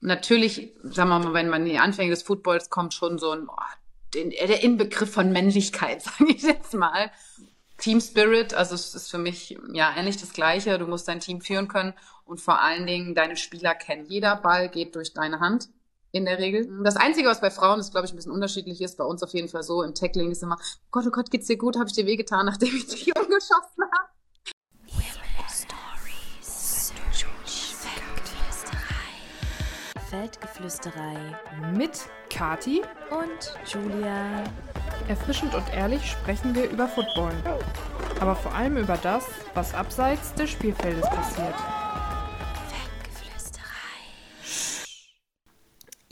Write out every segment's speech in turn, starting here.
natürlich, sagen wir mal, wenn man in die Anfänge des Footballs kommt, schon so ein, oh, den, der Inbegriff von Männlichkeit, sage ich jetzt mal. Team Spirit, also es ist für mich ja ähnlich das Gleiche. Du musst dein Team führen können und vor allen Dingen deine Spieler kennen. Jeder Ball geht durch deine Hand in der Regel. Das Einzige, was bei Frauen ist, glaube ich, ein bisschen unterschiedlich ist, bei uns auf jeden Fall so, im Tackling ist immer, oh Gott, oh Gott, geht's dir gut? Habe ich dir wehgetan, nachdem ich dich umgeschossen habe? Feldgeflüsterei mit Kati und Julia. Erfrischend und ehrlich sprechen wir über Football. Aber vor allem über das, was abseits des Spielfeldes passiert.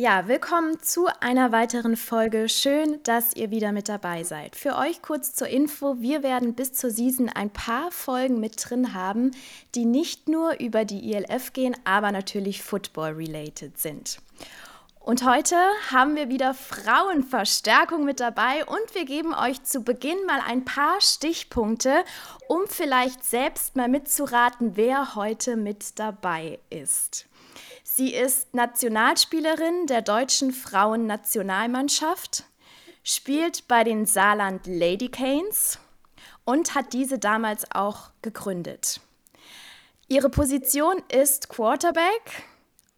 Ja, willkommen zu einer weiteren Folge. Schön, dass ihr wieder mit dabei seid. Für euch kurz zur Info, wir werden bis zur Season ein paar Folgen mit drin haben, die nicht nur über die ILF gehen, aber natürlich Football-related sind. Und heute haben wir wieder Frauenverstärkung mit dabei und wir geben euch zu Beginn mal ein paar Stichpunkte, um vielleicht selbst mal mitzuraten, wer heute mit dabei ist. Sie ist Nationalspielerin der deutschen Frauennationalmannschaft, spielt bei den Saarland Lady Canes und hat diese damals auch gegründet. Ihre Position ist Quarterback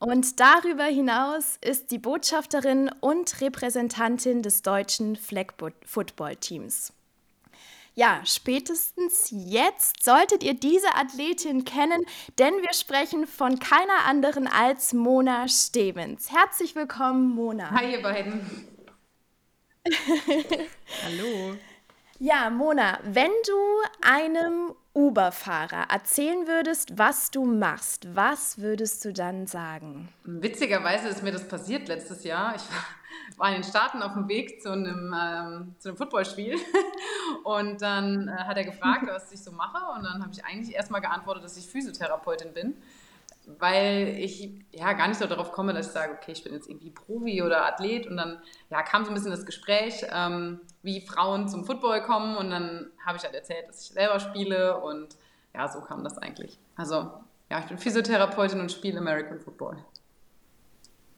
und darüber hinaus ist sie Botschafterin und Repräsentantin des deutschen Flag Football Teams. Ja, spätestens jetzt solltet ihr diese Athletin kennen, denn wir sprechen von keiner anderen als Mona Stevens. Herzlich willkommen, Mona. Hi, ihr beiden. Hallo. Ja, Mona, wenn du einem Uber-Fahrer erzählen würdest, was du machst, was würdest du dann sagen? Witzigerweise ist mir das passiert letztes Jahr. Ich war war in den Staaten auf dem Weg zu einem, ähm, zu einem Footballspiel. Und dann äh, hat er gefragt, was ich so mache. Und dann habe ich eigentlich erstmal geantwortet, dass ich Physiotherapeutin bin, weil ich ja gar nicht so darauf komme, dass ich sage, okay, ich bin jetzt irgendwie Profi oder Athlet. Und dann ja, kam so ein bisschen das Gespräch, ähm, wie Frauen zum Football kommen. Und dann habe ich halt erzählt, dass ich selber spiele. Und ja, so kam das eigentlich. Also ja, ich bin Physiotherapeutin und spiele American Football.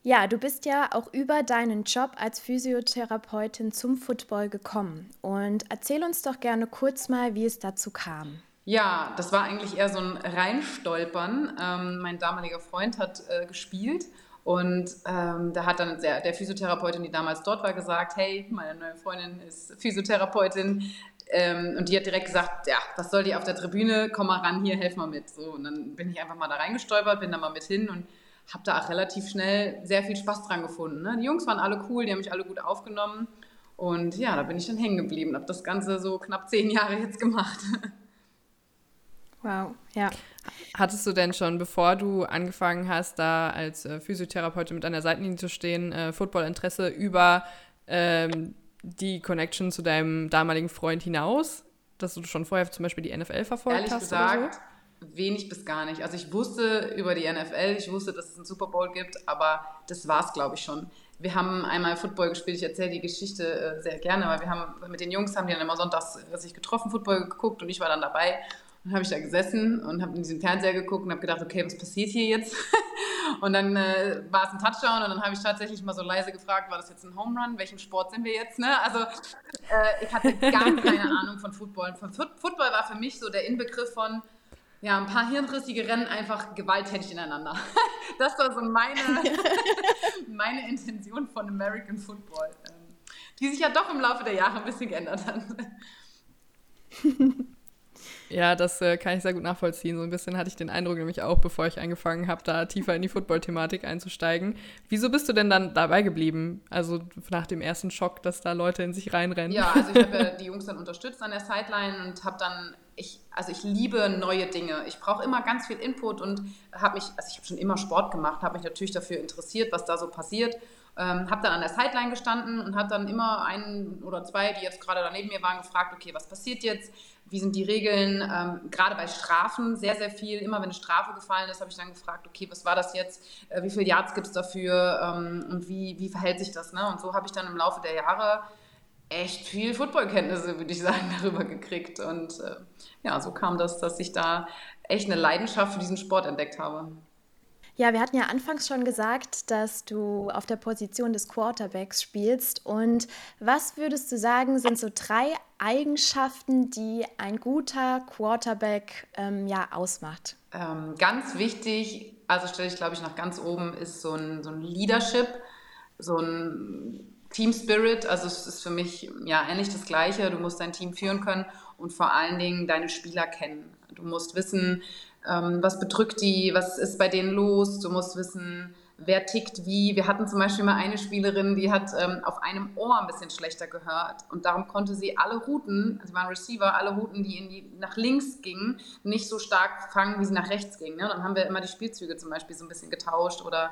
Ja, du bist ja auch über deinen Job als Physiotherapeutin zum Football gekommen. Und erzähl uns doch gerne kurz mal, wie es dazu kam. Ja, das war eigentlich eher so ein Reinstolpern. Ähm, mein damaliger Freund hat äh, gespielt und ähm, da hat dann der, der, Physiotherapeutin, die damals dort war, gesagt, hey, meine neue Freundin ist Physiotherapeutin. Ähm, und die hat direkt gesagt, ja, was soll die auf der Tribüne? Komm mal ran, hier, helf mal mit. So, und dann bin ich einfach mal da reingestolpert, bin da mal mit hin und habe da auch relativ schnell sehr viel Spaß dran gefunden. Ne? Die Jungs waren alle cool, die haben mich alle gut aufgenommen. Und ja, da bin ich dann hängen geblieben, habe das Ganze so knapp zehn Jahre jetzt gemacht. Wow, ja. Hattest du denn schon, bevor du angefangen hast, da als äh, Physiotherapeutin mit an der Seitenlinie zu stehen, äh, Footballinteresse über ähm, die Connection zu deinem damaligen Freund hinaus? Dass du schon vorher zum Beispiel die NFL verfolgt Ehrlich hast? Ehrlich gesagt, so? Wenig bis gar nicht. Also ich wusste über die NFL, ich wusste, dass es einen Super Bowl gibt, aber das war es, glaube ich, schon. Wir haben einmal Football gespielt, ich erzähle die Geschichte äh, sehr gerne, weil wir haben mit den Jungs haben die dann immer sonntags sich getroffen, Football geguckt und ich war dann dabei. Und dann habe ich da gesessen und habe in diesem Fernseher geguckt und habe gedacht, okay, was passiert hier jetzt? und dann äh, war es ein Touchdown und dann habe ich tatsächlich mal so leise gefragt, war das jetzt ein Home Run? Welchem Sport sind wir jetzt? Ne? Also äh, ich hatte gar keine Ahnung von Football. Football war für mich so der Inbegriff von, ja, ein paar hirnrissige Rennen einfach gewalttätig ineinander. Das war so meine, meine Intention von American Football, ähm, die sich ja doch im Laufe der Jahre ein bisschen geändert hat. Ja, das äh, kann ich sehr gut nachvollziehen. So ein bisschen hatte ich den Eindruck nämlich auch, bevor ich angefangen habe, da tiefer in die Football-Thematik einzusteigen. Wieso bist du denn dann dabei geblieben? Also nach dem ersten Schock, dass da Leute in sich reinrennen? Ja, also ich habe ja die Jungs dann unterstützt an der Sideline und habe dann ich, also ich liebe neue Dinge. Ich brauche immer ganz viel Input und habe mich, also ich habe schon immer Sport gemacht, habe mich natürlich dafür interessiert, was da so passiert. Ähm, habe dann an der Sideline gestanden und habe dann immer einen oder zwei, die jetzt gerade daneben mir waren, gefragt, okay, was passiert jetzt? Wie sind die Regeln? Ähm, gerade bei Strafen sehr, sehr viel. Immer wenn eine Strafe gefallen ist, habe ich dann gefragt, okay, was war das jetzt? Äh, wie viele Yards gibt es dafür? Ähm, und wie, wie verhält sich das? Ne? Und so habe ich dann im Laufe der Jahre echt viel Footballkenntnisse, würde ich sagen, darüber gekriegt. Und äh, ja, so kam das, dass ich da echt eine Leidenschaft für diesen Sport entdeckt habe. Ja, wir hatten ja anfangs schon gesagt, dass du auf der Position des Quarterbacks spielst. Und was würdest du sagen, sind so drei Eigenschaften, die ein guter Quarterback ähm, ja ausmacht? Ähm, ganz wichtig, also stelle ich glaube ich nach ganz oben, ist so ein, so ein Leadership, so ein Team Spirit. Also es ist für mich ja ähnlich das Gleiche. Du musst dein Team führen können und vor allen Dingen deine Spieler kennen. Du musst wissen, ähm, was bedrückt die, was ist bei denen los. Du musst wissen, wer tickt wie. Wir hatten zum Beispiel mal eine Spielerin, die hat ähm, auf einem Ohr ein bisschen schlechter gehört und darum konnte sie alle Routen, sie waren Receiver, alle Routen, die, die nach links gingen, nicht so stark fangen, wie sie nach rechts gingen. Ne? Dann haben wir immer die Spielzüge zum Beispiel so ein bisschen getauscht oder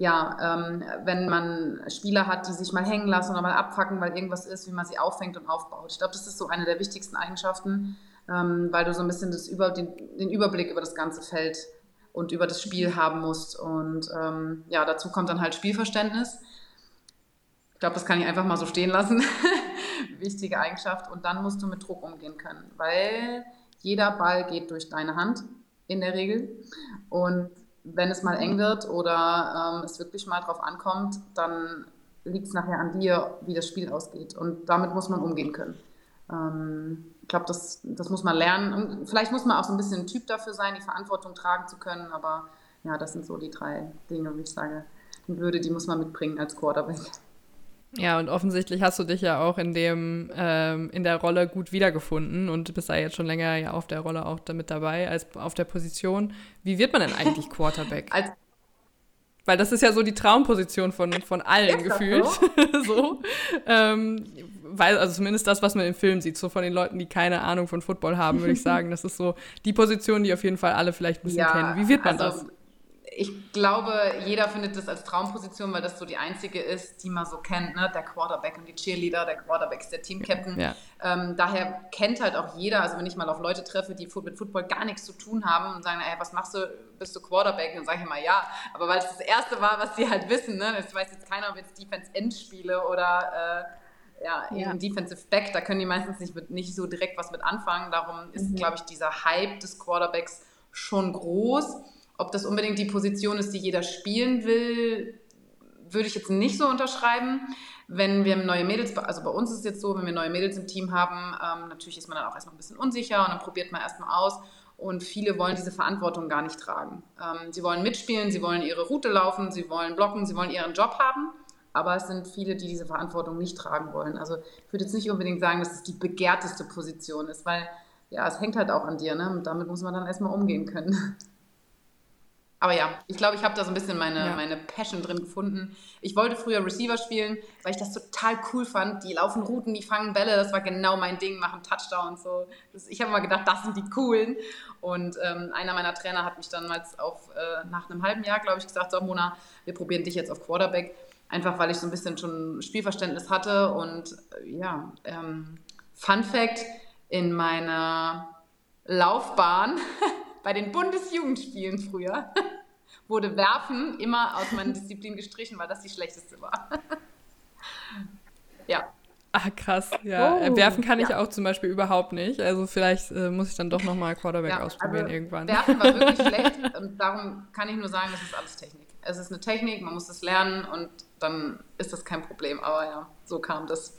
ja, ähm, wenn man Spieler hat, die sich mal hängen lassen oder mal abfacken, weil irgendwas ist, wie man sie auffängt und aufbaut. Ich glaube, das ist so eine der wichtigsten Eigenschaften, ähm, weil du so ein bisschen das über, den, den Überblick über das ganze Feld und über das Spiel haben musst. Und ähm, ja, dazu kommt dann halt Spielverständnis. Ich glaube, das kann ich einfach mal so stehen lassen. Wichtige Eigenschaft. Und dann musst du mit Druck umgehen können, weil jeder Ball geht durch deine Hand in der Regel. Und wenn es mal eng wird oder ähm, es wirklich mal drauf ankommt, dann liegt es nachher an dir, wie das Spiel ausgeht. Und damit muss man umgehen können. Ähm, ich glaube, das, das muss man lernen. Und vielleicht muss man auch so ein bisschen ein Typ dafür sein, die Verantwortung tragen zu können. Aber ja, das sind so die drei Dinge, wie ich sage, würde, die muss man mitbringen als Quarterback. Ja, und offensichtlich hast du dich ja auch in dem, ähm, in der Rolle gut wiedergefunden und bist da jetzt schon länger ja auf der Rolle auch damit dabei, als auf der Position. Wie wird man denn eigentlich Quarterback? als weil das ist ja so die Traumposition von, von allen gefühlt. So. so. Ähm, weil, also zumindest das, was man im Film sieht, so von den Leuten, die keine Ahnung von Football haben, würde ich sagen. Das ist so die Position, die auf jeden Fall alle vielleicht ein bisschen ja, kennen. Wie wird man also, das? Ich glaube, jeder findet das als Traumposition, weil das so die einzige ist, die man so kennt, ne? der Quarterback und die Cheerleader, der Quarterback ist der Teamcaptain. Ja. Ähm, daher kennt halt auch jeder, also wenn ich mal auf Leute treffe, die mit Football gar nichts zu tun haben und sagen, ey, was machst du, bist du Quarterback? dann sage ich immer ja, aber weil es das Erste war, was sie halt wissen, ne? das weiß jetzt keiner, ob jetzt Defense-End spiele oder äh, ja, ja. Defensive Back, da können die meistens nicht, mit, nicht so direkt was mit anfangen. Darum ist, mhm. glaube ich, dieser Hype des Quarterbacks schon groß. Ob das unbedingt die Position ist, die jeder spielen will, würde ich jetzt nicht so unterschreiben. Wenn wir neue Mädels, also bei uns ist es jetzt so, wenn wir neue Mädels im Team haben, ähm, natürlich ist man dann auch erstmal ein bisschen unsicher und dann probiert man erstmal aus. Und viele wollen diese Verantwortung gar nicht tragen. Ähm, sie wollen mitspielen, sie wollen ihre Route laufen, sie wollen blocken, sie wollen ihren Job haben. Aber es sind viele, die diese Verantwortung nicht tragen wollen. Also ich würde jetzt nicht unbedingt sagen, dass es die begehrteste Position ist, weil ja, es hängt halt auch an dir. Ne? Und damit muss man dann erstmal umgehen können. Aber ja, ich glaube, ich habe da so ein bisschen meine, ja. meine Passion drin gefunden. Ich wollte früher Receiver spielen, weil ich das total cool fand. Die laufen Routen, die fangen Bälle, das war genau mein Ding, machen Touchdowns. So. Das, ich habe mal gedacht, das sind die coolen. Und ähm, einer meiner Trainer hat mich dann mal auf, äh, nach einem halben Jahr, glaube ich, gesagt, so Mona, wir probieren dich jetzt auf Quarterback. Einfach weil ich so ein bisschen schon Spielverständnis hatte. Und äh, ja, ähm, Fun Fact, in meiner Laufbahn bei den Bundesjugendspielen früher wurde Werfen immer aus meiner Disziplin gestrichen, weil das die schlechteste war. ja. Ah, krass. Ja, oh, werfen kann ich ja. auch zum Beispiel überhaupt nicht. Also vielleicht äh, muss ich dann doch nochmal Quarterback ja, ausprobieren also irgendwann. Werfen war wirklich schlecht und darum kann ich nur sagen, das ist alles Technik. Es ist eine Technik, man muss das lernen und dann ist das kein Problem. Aber ja, so kam das.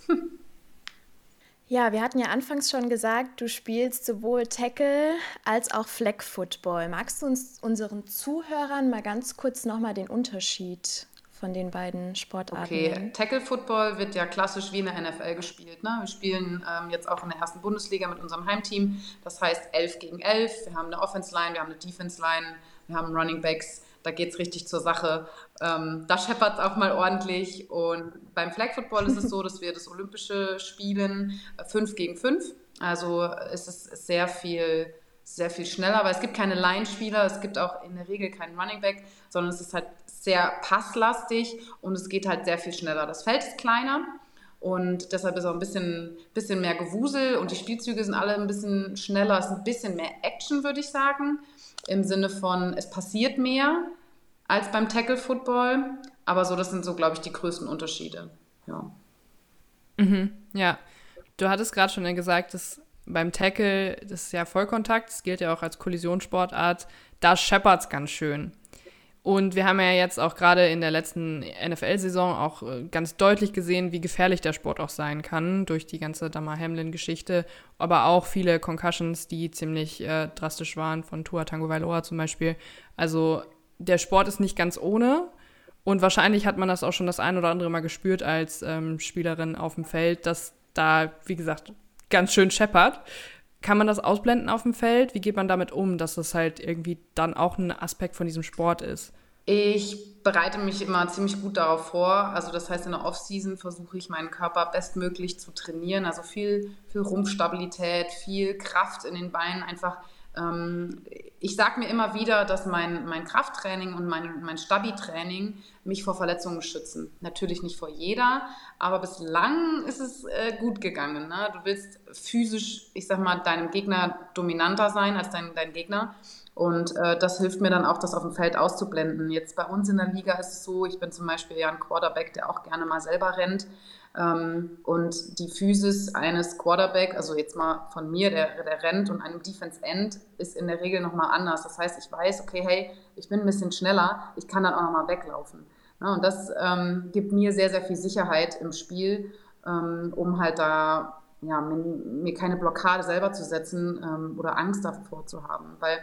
Ja, wir hatten ja anfangs schon gesagt, du spielst sowohl Tackle als auch Flag Football. Magst du uns unseren Zuhörern mal ganz kurz nochmal den Unterschied von den beiden Sportarten Okay, Tackle Football wird ja klassisch wie in der NFL gespielt. Ne? Wir spielen ähm, jetzt auch in der ersten Bundesliga mit unserem Heimteam. Das heißt 11 gegen 11. Wir haben eine Offense Line, wir haben eine Defense Line, wir haben Running Backs da geht es richtig zur Sache. Ähm, da scheppert es auch mal ordentlich. Und beim Flag Football ist es so, dass wir das Olympische spielen 5 äh, gegen 5. Also ist es sehr viel, sehr viel schneller, weil es gibt keine Line-Spieler, es gibt auch in der Regel keinen Running Back, sondern es ist halt sehr passlastig und es geht halt sehr viel schneller. Das Feld ist kleiner. Und deshalb ist auch ein bisschen, bisschen mehr Gewusel und die Spielzüge sind alle ein bisschen schneller. Es ist ein bisschen mehr Action, würde ich sagen im Sinne von, es passiert mehr als beim Tackle Football. Aber so, das sind so, glaube ich, die größten Unterschiede. Ja. Mhm, ja. Du hattest gerade schon gesagt, dass beim Tackle, das ist ja Vollkontakt, das gilt ja auch als Kollisionssportart, da scheppert es ganz schön. Und wir haben ja jetzt auch gerade in der letzten NFL-Saison auch äh, ganz deutlich gesehen, wie gefährlich der Sport auch sein kann durch die ganze Damar Hamlin-Geschichte, aber auch viele Concussions, die ziemlich äh, drastisch waren, von Tua Tango Vailoa zum Beispiel. Also der Sport ist nicht ganz ohne und wahrscheinlich hat man das auch schon das ein oder andere Mal gespürt als ähm, Spielerin auf dem Feld, dass da, wie gesagt, ganz schön scheppert. Kann man das ausblenden auf dem Feld? Wie geht man damit um, dass das halt irgendwie dann auch ein Aspekt von diesem Sport ist? Ich bereite mich immer ziemlich gut darauf vor. Also das heißt, in der Off-Season versuche ich meinen Körper bestmöglich zu trainieren. Also viel, viel Rumpfstabilität, viel Kraft in den Beinen, einfach ich sage mir immer wieder, dass mein, mein Krafttraining und mein, mein Stabi-Training mich vor Verletzungen schützen. Natürlich nicht vor jeder, aber bislang ist es äh, gut gegangen. Ne? Du willst physisch, ich sag mal, deinem Gegner dominanter sein als dein, dein Gegner. Und äh, das hilft mir dann auch, das auf dem Feld auszublenden. Jetzt bei uns in der Liga ist es so, ich bin zum Beispiel ja ein Quarterback, der auch gerne mal selber rennt. Ähm, und die Physis eines Quarterback, also jetzt mal von mir, der, der rennt und einem Defense End, ist in der Regel nochmal anders. Das heißt, ich weiß, okay, hey, ich bin ein bisschen schneller, ich kann dann auch nochmal weglaufen. Und das ähm, gibt mir sehr, sehr viel Sicherheit im Spiel, ähm, um halt da ja, mir, mir, keine Blockade selber zu setzen ähm, oder Angst davor zu haben. Weil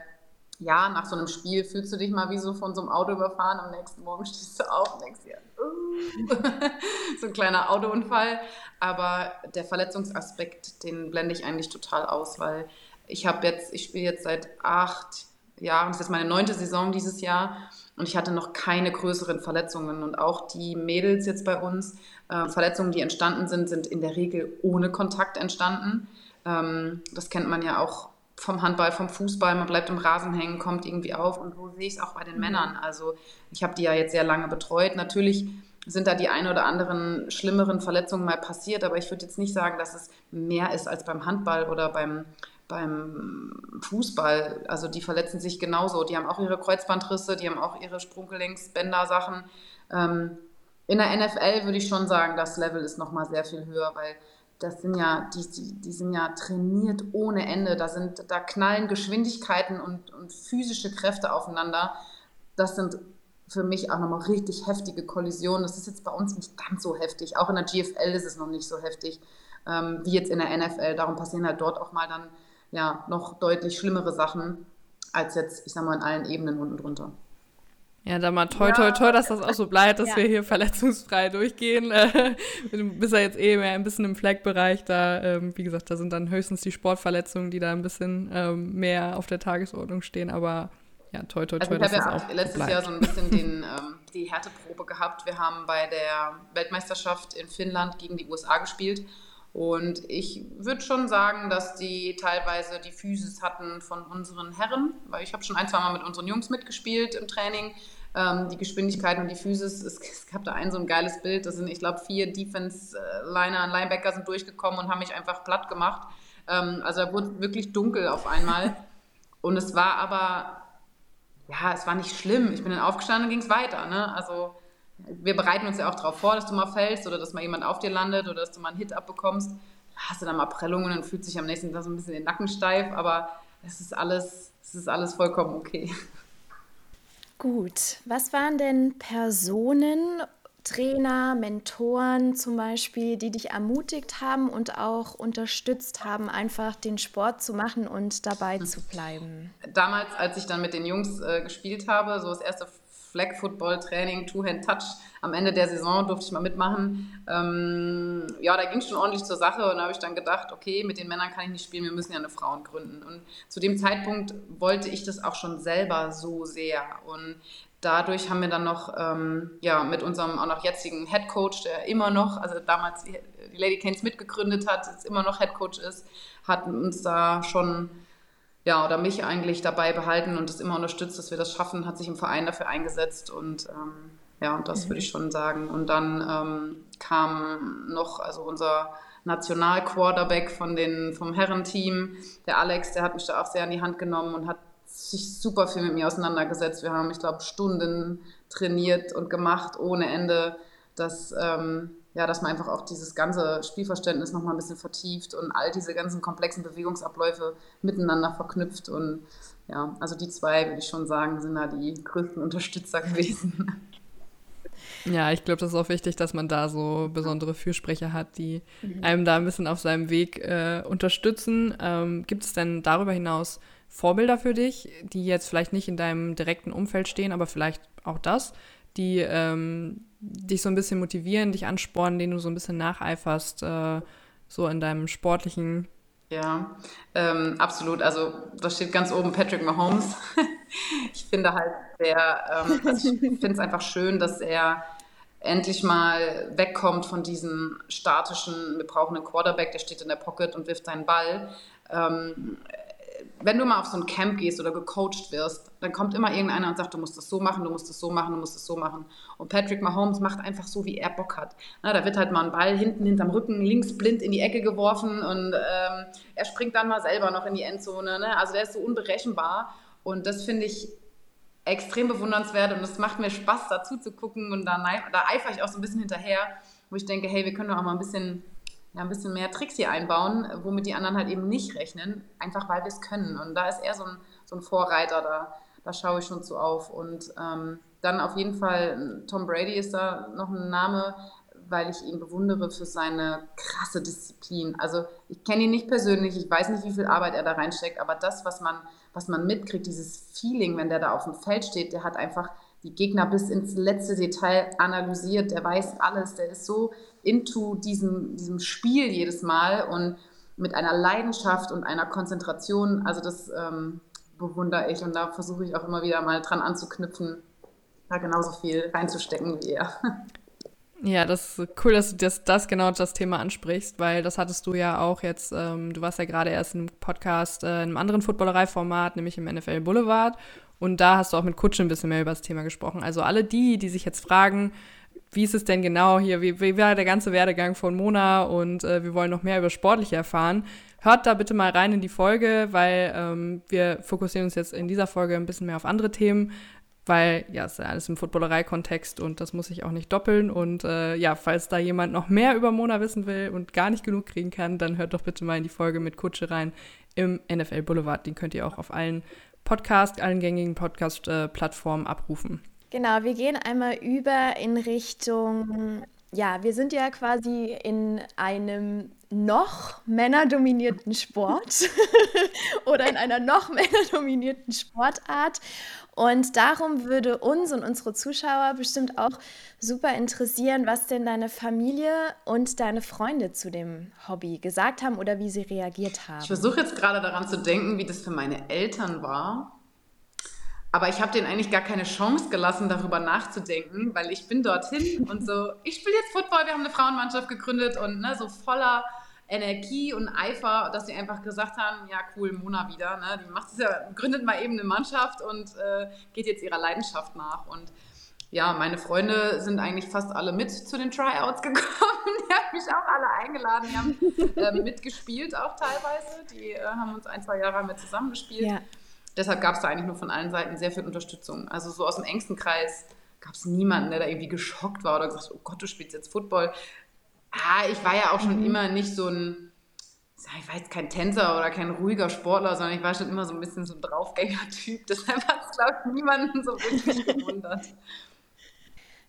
ja, nach so einem Spiel fühlst du dich mal wie so von so einem Auto überfahren. Am nächsten Morgen stehst du auf und denkst dir, uh, so ein kleiner Autounfall. Aber der Verletzungsaspekt, den blende ich eigentlich total aus, weil ich habe jetzt, ich spiele jetzt seit acht Jahren, das ist meine neunte Saison dieses Jahr und ich hatte noch keine größeren Verletzungen. Und auch die Mädels jetzt bei uns, äh, Verletzungen, die entstanden sind, sind in der Regel ohne Kontakt entstanden. Ähm, das kennt man ja auch vom Handball, vom Fußball, man bleibt im Rasen hängen, kommt irgendwie auf und so sehe ich es auch bei den mhm. Männern. Also ich habe die ja jetzt sehr lange betreut. Natürlich sind da die ein oder anderen schlimmeren Verletzungen mal passiert, aber ich würde jetzt nicht sagen, dass es mehr ist als beim Handball oder beim, beim Fußball. Also die verletzen sich genauso. Die haben auch ihre Kreuzbandrisse, die haben auch ihre Sprunggelenksbänder-Sachen. Ähm, in der NFL würde ich schon sagen, das Level ist nochmal sehr viel höher, weil das sind ja, die, die, die sind ja trainiert ohne Ende. Da, sind, da knallen Geschwindigkeiten und, und physische Kräfte aufeinander. Das sind für mich auch nochmal richtig heftige Kollisionen. Das ist jetzt bei uns nicht ganz so heftig. Auch in der GFL ist es noch nicht so heftig ähm, wie jetzt in der NFL. Darum passieren halt dort auch mal dann ja noch deutlich schlimmere Sachen als jetzt, ich sag mal, in allen Ebenen unten drunter. Ja, dann mal toi, toi, toi, dass das auch so bleibt, dass ja. wir hier verletzungsfrei durchgehen. du bist ja jetzt eh mehr ein bisschen im Flag-Bereich. Da, ähm, wie gesagt, da sind dann höchstens die Sportverletzungen, die da ein bisschen ähm, mehr auf der Tagesordnung stehen. Aber ja, toi, toi, toi, also dass das ja auch letztes bleibt. Jahr so ein bisschen den, ähm, die Härteprobe gehabt. Wir haben bei der Weltmeisterschaft in Finnland gegen die USA gespielt. Und ich würde schon sagen, dass die teilweise die Physis hatten von unseren Herren, weil ich habe schon ein, zwei Mal mit unseren Jungs mitgespielt im Training die Geschwindigkeit und die Physis. Es, es, gab da ein so ein geiles Bild, da sind, ich glaube, vier Defense-Liner und Linebacker sind durchgekommen und haben mich einfach platt gemacht. Ähm, also da wurde wirklich dunkel auf einmal. Und es war aber, ja, es war nicht schlimm. Ich bin dann aufgestanden und ging es weiter. Ne? Also wir bereiten uns ja auch darauf vor, dass du mal fällst oder dass mal jemand auf dir landet oder dass du mal einen Hit abbekommst. Hast du dann mal Prellungen und fühlt sich am nächsten Tag so ein bisschen den Nacken steif, aber es ist alles, es ist alles vollkommen okay. Gut, was waren denn Personen, Trainer, Mentoren zum Beispiel, die dich ermutigt haben und auch unterstützt haben, einfach den Sport zu machen und dabei hm. zu bleiben? Damals, als ich dann mit den Jungs äh, gespielt habe, so das erste Flag Football Training, Two-Hand-Touch. Am Ende der Saison durfte ich mal mitmachen. Ähm, ja, da ging es schon ordentlich zur Sache und da habe ich dann gedacht, okay, mit den Männern kann ich nicht spielen, wir müssen ja eine Frauen gründen. Und zu dem Zeitpunkt wollte ich das auch schon selber so sehr. Und dadurch haben wir dann noch ähm, ja, mit unserem auch noch jetzigen Head Coach, der immer noch, also damals die Lady Canes mitgegründet hat, jetzt immer noch Head Coach ist, hat uns da schon ja, oder mich eigentlich dabei behalten und es immer unterstützt, dass wir das schaffen, hat sich im Verein dafür eingesetzt und ähm, ja, und das mhm. würde ich schon sagen. Und dann ähm, kam noch, also unser National-Quarterback von den, vom Herrenteam, der Alex, der hat mich da auch sehr an die Hand genommen und hat sich super viel mit mir auseinandergesetzt. Wir haben, ich glaube, Stunden trainiert und gemacht ohne Ende. Das ähm, ja, dass man einfach auch dieses ganze Spielverständnis nochmal ein bisschen vertieft und all diese ganzen komplexen Bewegungsabläufe miteinander verknüpft. Und ja, also die zwei, würde ich schon sagen, sind da die größten Unterstützer gewesen. Ja, ich glaube, das ist auch wichtig, dass man da so besondere Fürsprecher hat, die mhm. einem da ein bisschen auf seinem Weg äh, unterstützen. Ähm, gibt es denn darüber hinaus Vorbilder für dich, die jetzt vielleicht nicht in deinem direkten Umfeld stehen, aber vielleicht auch das, die ähm, dich so ein bisschen motivieren, dich anspornen, denen du so ein bisschen nacheiferst, äh, so in deinem sportlichen ja, ähm, absolut. Also da steht ganz oben Patrick Mahomes. ich finde halt der, ähm, also ich finde es einfach schön, dass er endlich mal wegkommt von diesem statischen, wir brauchen einen Quarterback, der steht in der Pocket und wirft seinen Ball. Ähm, wenn du mal auf so ein Camp gehst oder gecoacht wirst, dann kommt immer irgendeiner und sagt, du musst das so machen, du musst das so machen, du musst das so machen. Und Patrick Mahomes macht einfach so, wie er Bock hat. Na, da wird halt mal ein Ball hinten hinterm Rücken links blind in die Ecke geworfen und ähm, er springt dann mal selber noch in die Endzone. Ne? Also der ist so unberechenbar und das finde ich extrem bewundernswert und es macht mir Spaß, dazu zu gucken und da, da eifere ich auch so ein bisschen hinterher, wo ich denke, hey, wir können doch auch mal ein bisschen ja, ein bisschen mehr Tricks hier einbauen, womit die anderen halt eben nicht rechnen, einfach weil wir es können. Und da ist er so ein, so ein Vorreiter, da, da schaue ich schon zu auf. Und ähm, dann auf jeden Fall, Tom Brady ist da noch ein Name, weil ich ihn bewundere für seine krasse Disziplin. Also ich kenne ihn nicht persönlich, ich weiß nicht, wie viel Arbeit er da reinsteckt, aber das, was man, was man mitkriegt, dieses Feeling, wenn der da auf dem Feld steht, der hat einfach die Gegner bis ins letzte Detail analysiert, der weiß alles, der ist so into diesem, diesem Spiel jedes Mal und mit einer Leidenschaft und einer Konzentration, also das ähm, bewundere ich und da versuche ich auch immer wieder mal dran anzuknüpfen, da genauso viel reinzustecken wie er. Ja, das ist cool, dass du das, das genau das Thema ansprichst, weil das hattest du ja auch jetzt, ähm, du warst ja gerade erst im Podcast äh, in einem anderen Footballerei-Format, nämlich im NFL Boulevard und da hast du auch mit Kutsche ein bisschen mehr über das Thema gesprochen. Also alle die, die sich jetzt fragen, wie ist es denn genau hier, wie, wie war der ganze Werdegang von Mona und äh, wir wollen noch mehr über Sportliche erfahren, hört da bitte mal rein in die Folge, weil ähm, wir fokussieren uns jetzt in dieser Folge ein bisschen mehr auf andere Themen, weil ja, es ist ja alles im Footballerei-Kontext und das muss ich auch nicht doppeln. Und äh, ja, falls da jemand noch mehr über Mona wissen will und gar nicht genug kriegen kann, dann hört doch bitte mal in die Folge mit Kutsche rein im NFL Boulevard. Den könnt ihr auch auf allen Podcast, allen gängigen Podcast-Plattformen abrufen. Genau, wir gehen einmal über in Richtung, ja, wir sind ja quasi in einem noch männerdominierten Sport oder in einer noch männerdominierten Sportart. Und darum würde uns und unsere Zuschauer bestimmt auch super interessieren, was denn deine Familie und deine Freunde zu dem Hobby gesagt haben oder wie sie reagiert haben. Ich versuche jetzt gerade daran zu denken, wie das für meine Eltern war. Aber ich habe denen eigentlich gar keine Chance gelassen, darüber nachzudenken, weil ich bin dorthin und so, ich spiele jetzt Football, wir haben eine Frauenmannschaft gegründet und ne, so voller Energie und Eifer, dass sie einfach gesagt haben, ja cool, Mona wieder, ne? die macht ja, gründet mal eben eine Mannschaft und äh, geht jetzt ihrer Leidenschaft nach. Und ja, meine Freunde sind eigentlich fast alle mit zu den Tryouts gekommen. Die haben mich auch alle eingeladen, die haben äh, mitgespielt auch teilweise. Die äh, haben uns ein, zwei Jahre mit zusammengespielt. Ja. Deshalb gab es da eigentlich nur von allen Seiten sehr viel Unterstützung. Also so aus dem engsten Kreis gab es niemanden, der da irgendwie geschockt war oder gesagt, oh Gott, du spielst jetzt Football. Ah, ich war ja auch schon mhm. immer nicht so ein, ich war jetzt kein Tänzer oder kein ruhiger Sportler, sondern ich war schon immer so ein bisschen so ein Draufgänger-Typ. Deshalb hat es, glaube ich, niemanden so wirklich gewundert.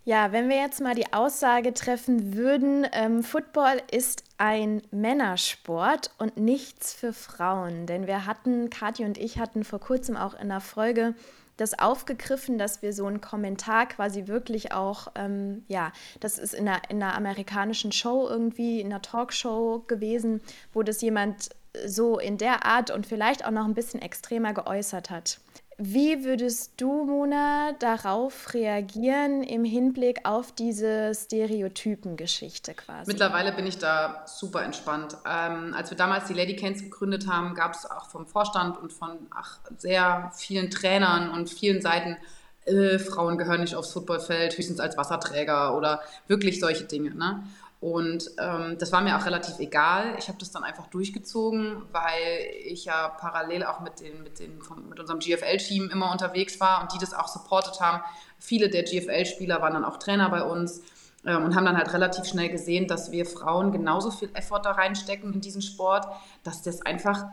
Ja, wenn wir jetzt mal die Aussage treffen würden, ähm, Football ist ein Männersport und nichts für Frauen. Denn wir hatten, Kathi und ich hatten vor kurzem auch in der Folge das aufgegriffen, dass wir so einen Kommentar quasi wirklich auch, ähm, ja, das ist in einer, in einer amerikanischen Show irgendwie, in einer Talkshow gewesen, wo das jemand so in der Art und vielleicht auch noch ein bisschen extremer geäußert hat. Wie würdest du, Mona, darauf reagieren im Hinblick auf diese Stereotypengeschichte quasi? Mittlerweile bin ich da super entspannt. Ähm, als wir damals die Lady Canes gegründet haben, gab es auch vom Vorstand und von ach, sehr vielen Trainern und vielen Seiten, äh, Frauen gehören nicht aufs Footballfeld, höchstens als Wasserträger oder wirklich solche Dinge. Ne? Und ähm, das war mir auch relativ egal. Ich habe das dann einfach durchgezogen, weil ich ja parallel auch mit, den, mit, den, mit unserem GFL-Team immer unterwegs war und die das auch supportet haben. Viele der GFL-Spieler waren dann auch Trainer bei uns ähm, und haben dann halt relativ schnell gesehen, dass wir Frauen genauso viel Effort da reinstecken in diesen Sport, dass das einfach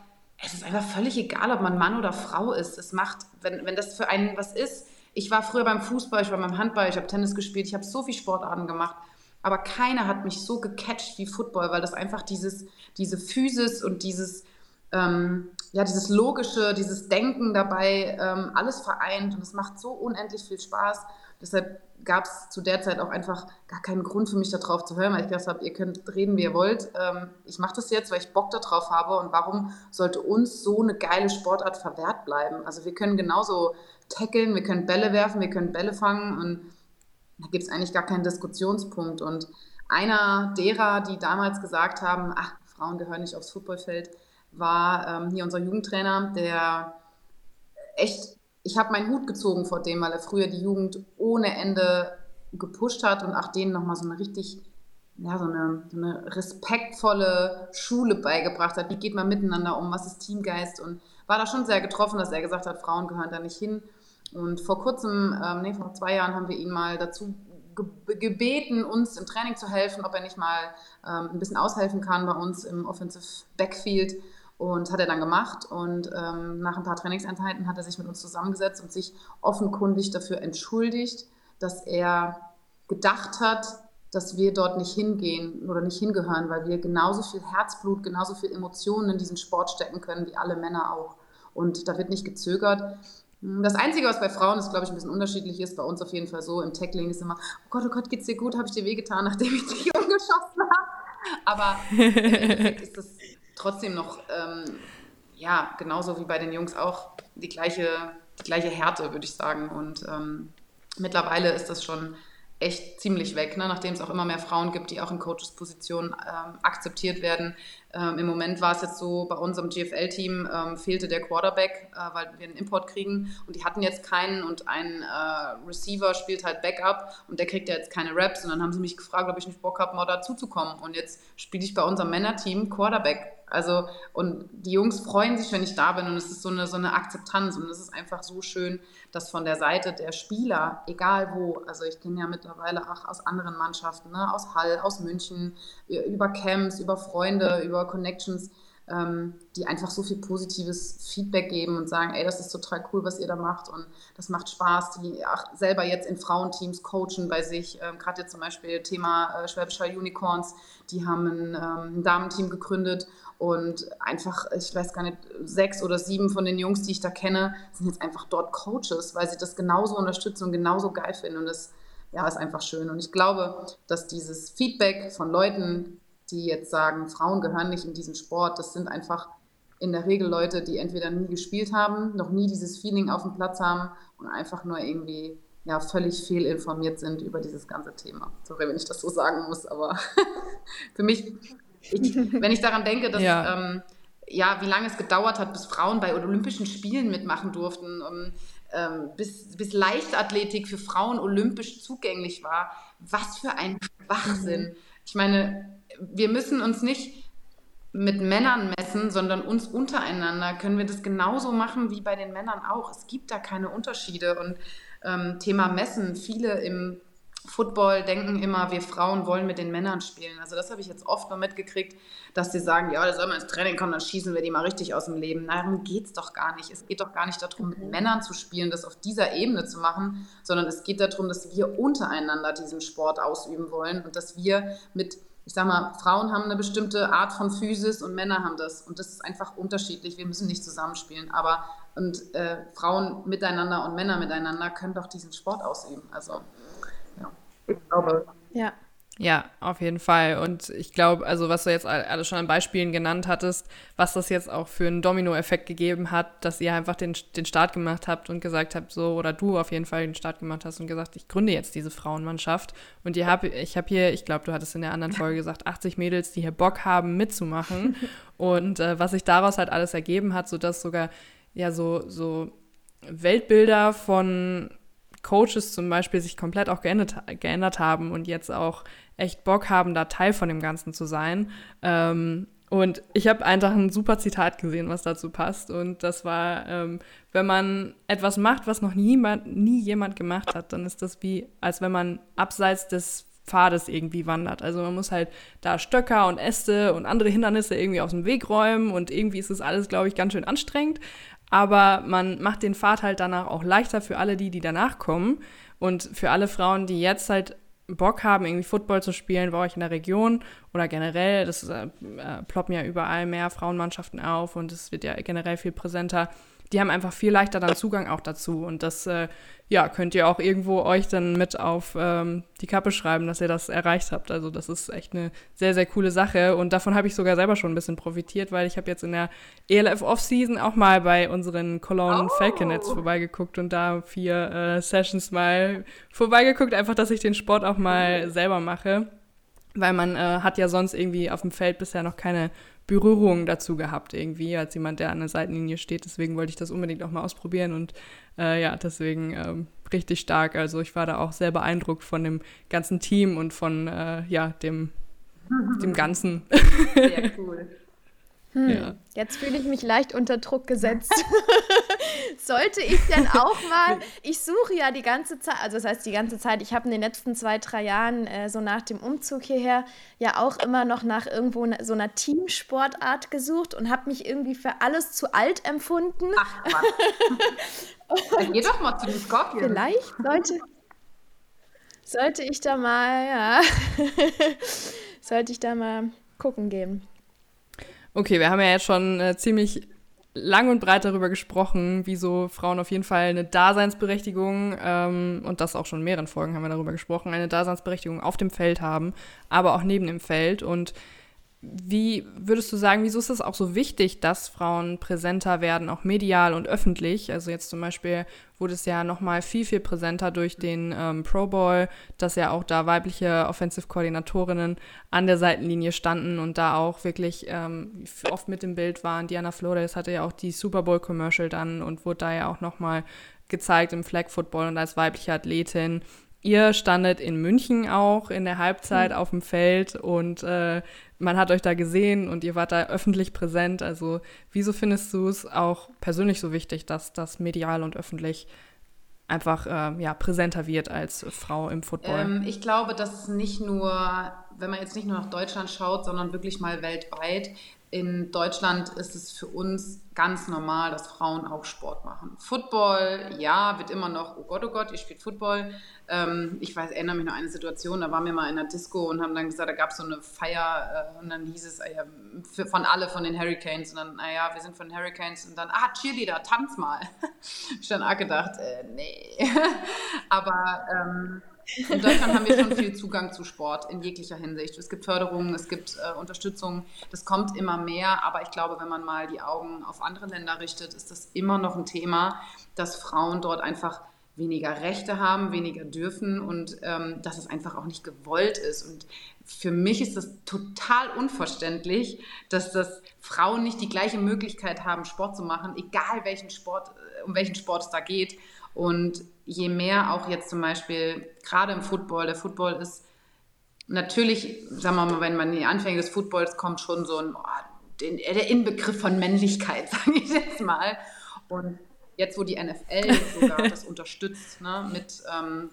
es ist einfach völlig egal, ob man Mann oder Frau ist. Es macht, wenn, wenn das für einen was ist. Ich war früher beim Fußball, ich war beim Handball, ich habe Tennis gespielt, ich habe so viel Sportarten gemacht. Aber keiner hat mich so gecatcht wie Football, weil das einfach dieses, diese Physis und dieses, ähm, ja, dieses Logische, dieses Denken dabei ähm, alles vereint und es macht so unendlich viel Spaß. Deshalb gab es zu der Zeit auch einfach gar keinen Grund für mich darauf zu hören, weil ich gedacht habe, ihr könnt reden, wie ihr wollt. Ähm, ich mache das jetzt, weil ich Bock darauf habe und warum sollte uns so eine geile Sportart verwehrt bleiben? Also wir können genauso tackeln, wir können Bälle werfen, wir können Bälle fangen und da gibt es eigentlich gar keinen Diskussionspunkt. Und einer derer, die damals gesagt haben, ach, Frauen gehören nicht aufs Footballfeld, war ähm, hier unser Jugendtrainer, der echt, ich habe meinen Hut gezogen vor dem, weil er früher die Jugend ohne Ende gepusht hat und auch denen nochmal so eine richtig, ja, so eine, so eine respektvolle Schule beigebracht hat. Wie geht man miteinander um? Was ist Teamgeist? Und war da schon sehr getroffen, dass er gesagt hat, Frauen gehören da nicht hin. Und vor kurzem, ähm, nee, vor zwei Jahren haben wir ihn mal dazu gebeten, uns im Training zu helfen, ob er nicht mal ähm, ein bisschen aushelfen kann bei uns im Offensive Backfield. Und hat er dann gemacht. Und ähm, nach ein paar Trainingseinheiten hat er sich mit uns zusammengesetzt und sich offenkundig dafür entschuldigt, dass er gedacht hat, dass wir dort nicht hingehen oder nicht hingehören, weil wir genauso viel Herzblut, genauso viel Emotionen in diesen Sport stecken können, wie alle Männer auch. Und da wird nicht gezögert. Das Einzige, was bei Frauen ist, glaube ich, ein bisschen unterschiedlich ist, bei uns auf jeden Fall so, im Tackling ist immer, oh Gott, oh Gott, geht's dir gut? Habe ich dir wehgetan, nachdem ich dich umgeschossen habe? Aber im ist das trotzdem noch, ähm, ja, genauso wie bei den Jungs auch die gleiche, die gleiche Härte, würde ich sagen. Und ähm, mittlerweile ist das schon echt ziemlich weg, ne? nachdem es auch immer mehr Frauen gibt, die auch in Coaches-Positionen ähm, akzeptiert werden. Ähm, Im Moment war es jetzt so, bei unserem GFL-Team ähm, fehlte der Quarterback, äh, weil wir einen Import kriegen. Und die hatten jetzt keinen und ein äh, Receiver spielt halt Backup und der kriegt ja jetzt keine Raps. Und dann haben sie mich gefragt, ob ich nicht Bock habe, mal dazuzukommen. Und jetzt spiele ich bei unserem Männerteam Quarterback also, und die Jungs freuen sich, wenn ich da bin und es ist so eine, so eine Akzeptanz und es ist einfach so schön, dass von der Seite der Spieler, egal wo, also ich kenne ja mittlerweile auch aus anderen Mannschaften, ne, aus Hall, aus München, über Camps, über Freunde, über Connections, ähm, die einfach so viel positives Feedback geben und sagen, ey, das ist total cool, was ihr da macht und das macht Spaß, die auch selber jetzt in Frauenteams coachen bei sich, ähm, gerade jetzt zum Beispiel Thema äh, Schwäbischer Unicorns, die haben ein, ähm, ein Damenteam gegründet und einfach, ich weiß gar nicht, sechs oder sieben von den Jungs, die ich da kenne, sind jetzt einfach dort Coaches, weil sie das genauso unterstützen und genauso geil finden. Und das ja, ist einfach schön. Und ich glaube, dass dieses Feedback von Leuten, die jetzt sagen, Frauen gehören nicht in diesen Sport, das sind einfach in der Regel Leute, die entweder nie gespielt haben, noch nie dieses Feeling auf dem Platz haben und einfach nur irgendwie ja, völlig fehlinformiert sind über dieses ganze Thema. Sorry, wenn ich das so sagen muss, aber für mich ich, wenn ich daran denke, dass ja. Ähm, ja, wie lange es gedauert hat, bis Frauen bei Olympischen Spielen mitmachen durften, um, ähm, bis, bis Leichtathletik für Frauen olympisch zugänglich war. Was für ein Schwachsinn. Mhm. Ich meine, wir müssen uns nicht mit Männern messen, sondern uns untereinander können wir das genauso machen wie bei den Männern auch. Es gibt da keine Unterschiede. Und ähm, Thema Messen, viele im Football denken immer, wir Frauen wollen mit den Männern spielen. Also das habe ich jetzt oft mal mitgekriegt, dass sie sagen, ja, da soll man ins Training kommen, dann schießen wir die mal richtig aus dem Leben. darum geht es doch gar nicht. Es geht doch gar nicht darum, mit Männern zu spielen, das auf dieser Ebene zu machen, sondern es geht darum, dass wir untereinander diesen Sport ausüben wollen und dass wir mit ich sag mal, Frauen haben eine bestimmte Art von Physis und Männer haben das. Und das ist einfach unterschiedlich. Wir müssen nicht zusammenspielen. Aber und äh, Frauen miteinander und Männer miteinander können doch diesen Sport ausüben. Also ich glaube. Ja. Ja, auf jeden Fall. Und ich glaube, also was du jetzt alles schon an Beispielen genannt hattest, was das jetzt auch für einen Dominoeffekt gegeben hat, dass ihr einfach den, den Start gemacht habt und gesagt habt, so, oder du auf jeden Fall den Start gemacht hast und gesagt, ich gründe jetzt diese Frauenmannschaft. Und ihr hab, ich habe hier, ich glaube, du hattest in der anderen Folge gesagt, 80 Mädels, die hier Bock haben, mitzumachen. und äh, was sich daraus halt alles ergeben hat, sodass sogar ja so, so Weltbilder von Coaches zum Beispiel sich komplett auch geändert, geändert haben und jetzt auch echt Bock haben, da Teil von dem Ganzen zu sein. Ähm, und ich habe einfach ein super Zitat gesehen, was dazu passt. Und das war, ähm, wenn man etwas macht, was noch niemand, nie jemand gemacht hat, dann ist das wie, als wenn man abseits des Pfades irgendwie wandert. Also man muss halt da Stöcker und Äste und andere Hindernisse irgendwie aus dem Weg räumen und irgendwie ist das alles, glaube ich, ganz schön anstrengend. Aber man macht den Pfad halt danach auch leichter für alle die, die danach kommen. Und für alle Frauen, die jetzt halt Bock haben, irgendwie Football zu spielen bei euch in der Region oder generell, das äh, äh, ploppen ja überall mehr Frauenmannschaften auf und es wird ja generell viel präsenter die haben einfach viel leichter dann Zugang auch dazu. Und das, äh, ja, könnt ihr auch irgendwo euch dann mit auf ähm, die Kappe schreiben, dass ihr das erreicht habt. Also das ist echt eine sehr, sehr coole Sache. Und davon habe ich sogar selber schon ein bisschen profitiert, weil ich habe jetzt in der ELF Offseason auch mal bei unseren Cologne oh. Falconets vorbeigeguckt und da vier äh, Sessions mal vorbeigeguckt, einfach, dass ich den Sport auch mal selber mache. Weil man äh, hat ja sonst irgendwie auf dem Feld bisher noch keine Berührung dazu gehabt, irgendwie, als jemand, der an der Seitenlinie steht. Deswegen wollte ich das unbedingt auch mal ausprobieren und äh, ja, deswegen ähm, richtig stark. Also ich war da auch sehr beeindruckt von dem ganzen Team und von äh, ja, dem, dem Ganzen. Sehr cool. Hm, ja. Jetzt fühle ich mich leicht unter Druck gesetzt. Sollte ich denn auch mal, ich suche ja die ganze Zeit, also das heißt die ganze Zeit, ich habe in den letzten zwei, drei Jahren äh, so nach dem Umzug hierher ja auch immer noch nach irgendwo so einer Teamsportart gesucht und habe mich irgendwie für alles zu alt empfunden. Ach, Dann geh doch mal zu den Scorpions. Vielleicht sollte, sollte ich da mal, ja, sollte ich da mal gucken gehen. Okay, wir haben ja jetzt schon äh, ziemlich lang und breit darüber gesprochen, wieso Frauen auf jeden Fall eine Daseinsberechtigung, ähm, und das auch schon in mehreren Folgen haben wir darüber gesprochen, eine Daseinsberechtigung auf dem Feld haben, aber auch neben dem Feld. Und wie würdest du sagen, wieso ist es auch so wichtig, dass Frauen präsenter werden, auch medial und öffentlich? Also jetzt zum Beispiel wurde es ja nochmal viel, viel präsenter durch den ähm, Pro Bowl, dass ja auch da weibliche Offensive-Koordinatorinnen an der Seitenlinie standen und da auch wirklich ähm, oft mit im Bild waren. Diana Flores hatte ja auch die Super Bowl-Commercial dann und wurde da ja auch nochmal gezeigt im Flag Football und als weibliche Athletin. Ihr standet in München auch in der Halbzeit mhm. auf dem Feld und äh, man hat euch da gesehen und ihr wart da öffentlich präsent. Also wieso findest du es auch persönlich so wichtig, dass das medial und öffentlich einfach äh, ja, präsenter wird als Frau im Football? Ähm, ich glaube, dass es nicht nur, wenn man jetzt nicht nur nach Deutschland schaut, sondern wirklich mal weltweit, in Deutschland ist es für uns ganz normal, dass Frauen auch Sport machen. Football, ja, wird immer noch, oh Gott, oh Gott, ihr spielt Football. Ähm, ich weiß, erinnere mich noch an eine Situation, da waren wir mal in einer Disco und haben dann gesagt, da gab es so eine Feier äh, und dann hieß es äh, für, von alle von den Hurricanes und dann, naja, wir sind von den Hurricanes und dann, ah, Cheerleader, tanz mal. ich dann auch gedacht, äh, nee. Aber ähm, in Deutschland haben wir schon viel Zugang zu Sport in jeglicher Hinsicht. Es gibt Förderungen, es gibt äh, Unterstützung, das kommt immer mehr, aber ich glaube, wenn man mal die Augen auf andere Länder richtet, ist das immer noch ein Thema, dass Frauen dort einfach weniger Rechte haben, weniger dürfen und ähm, dass es einfach auch nicht gewollt ist. Und für mich ist das total unverständlich, dass das Frauen nicht die gleiche Möglichkeit haben, Sport zu machen, egal welchen Sport, äh, um welchen Sport es da geht. Und je mehr auch jetzt zum Beispiel, gerade im Football, der Football ist natürlich, sagen wir mal, wenn man in die Anfänge des Footballs kommt, schon so ein, oh, den, der Inbegriff von Männlichkeit, sage ich jetzt mal. Und jetzt, wo die NFL sogar das unterstützt, ne, mit ähm,